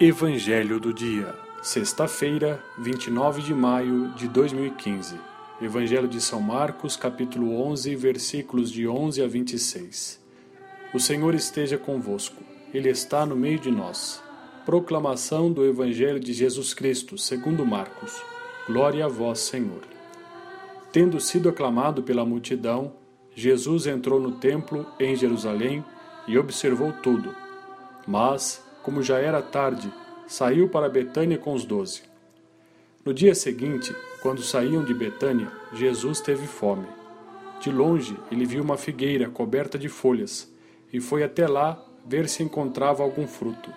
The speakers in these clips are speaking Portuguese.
Evangelho do Dia, sexta-feira, 29 de maio de 2015. Evangelho de São Marcos, capítulo 11, versículos de 11 a 26. O Senhor esteja convosco, Ele está no meio de nós. Proclamação do Evangelho de Jesus Cristo, segundo Marcos. Glória a vós, Senhor. Tendo sido aclamado pela multidão, Jesus entrou no templo em Jerusalém e observou tudo. Mas, como já era tarde, saiu para Betânia com os doze. No dia seguinte, quando saíam de Betânia, Jesus teve fome. De longe, ele viu uma figueira coberta de folhas e foi até lá ver se encontrava algum fruto.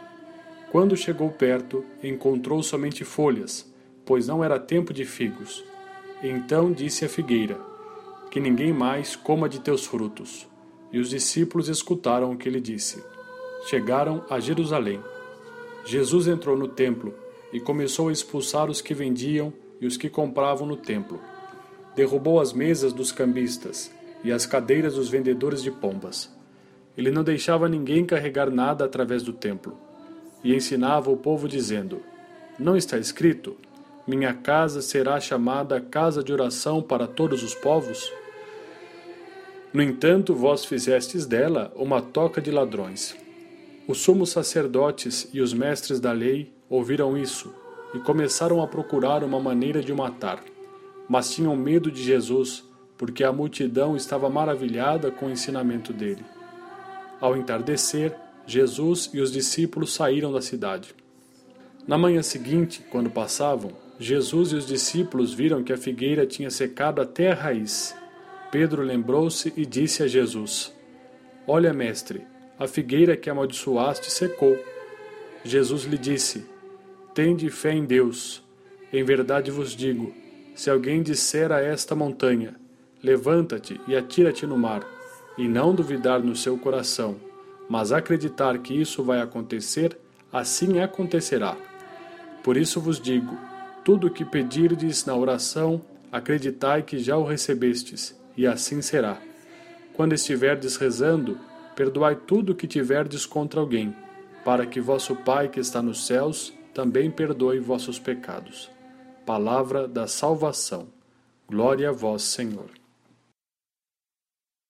Quando chegou perto, encontrou somente folhas, pois não era tempo de figos. Então disse à figueira: Que ninguém mais coma de teus frutos. E os discípulos escutaram o que ele disse chegaram a Jerusalém. Jesus entrou no templo e começou a expulsar os que vendiam e os que compravam no templo. Derrubou as mesas dos cambistas e as cadeiras dos vendedores de pombas. Ele não deixava ninguém carregar nada através do templo. E ensinava o povo dizendo: Não está escrito: Minha casa será chamada casa de oração para todos os povos? No entanto, vós fizestes dela uma toca de ladrões. Os sumos sacerdotes e os mestres da lei ouviram isso e começaram a procurar uma maneira de o matar. Mas tinham medo de Jesus, porque a multidão estava maravilhada com o ensinamento dele. Ao entardecer, Jesus e os discípulos saíram da cidade. Na manhã seguinte, quando passavam, Jesus e os discípulos viram que a figueira tinha secado até a raiz. Pedro lembrou-se e disse a Jesus: Olha, mestre, a figueira que amaldiçoaste secou. Jesus lhe disse: Tende fé em Deus. Em verdade vos digo: se alguém disser a esta montanha: Levanta-te e atira-te no mar, e não duvidar no seu coração, mas acreditar que isso vai acontecer, assim acontecerá. Por isso vos digo: tudo o que pedirdes na oração, acreditai que já o recebestes, e assim será. Quando estiverdes rezando, perdoai tudo o que tiverdes contra alguém, para que vosso Pai que está nos céus também perdoe vossos pecados. Palavra da salvação. Glória a vós, Senhor.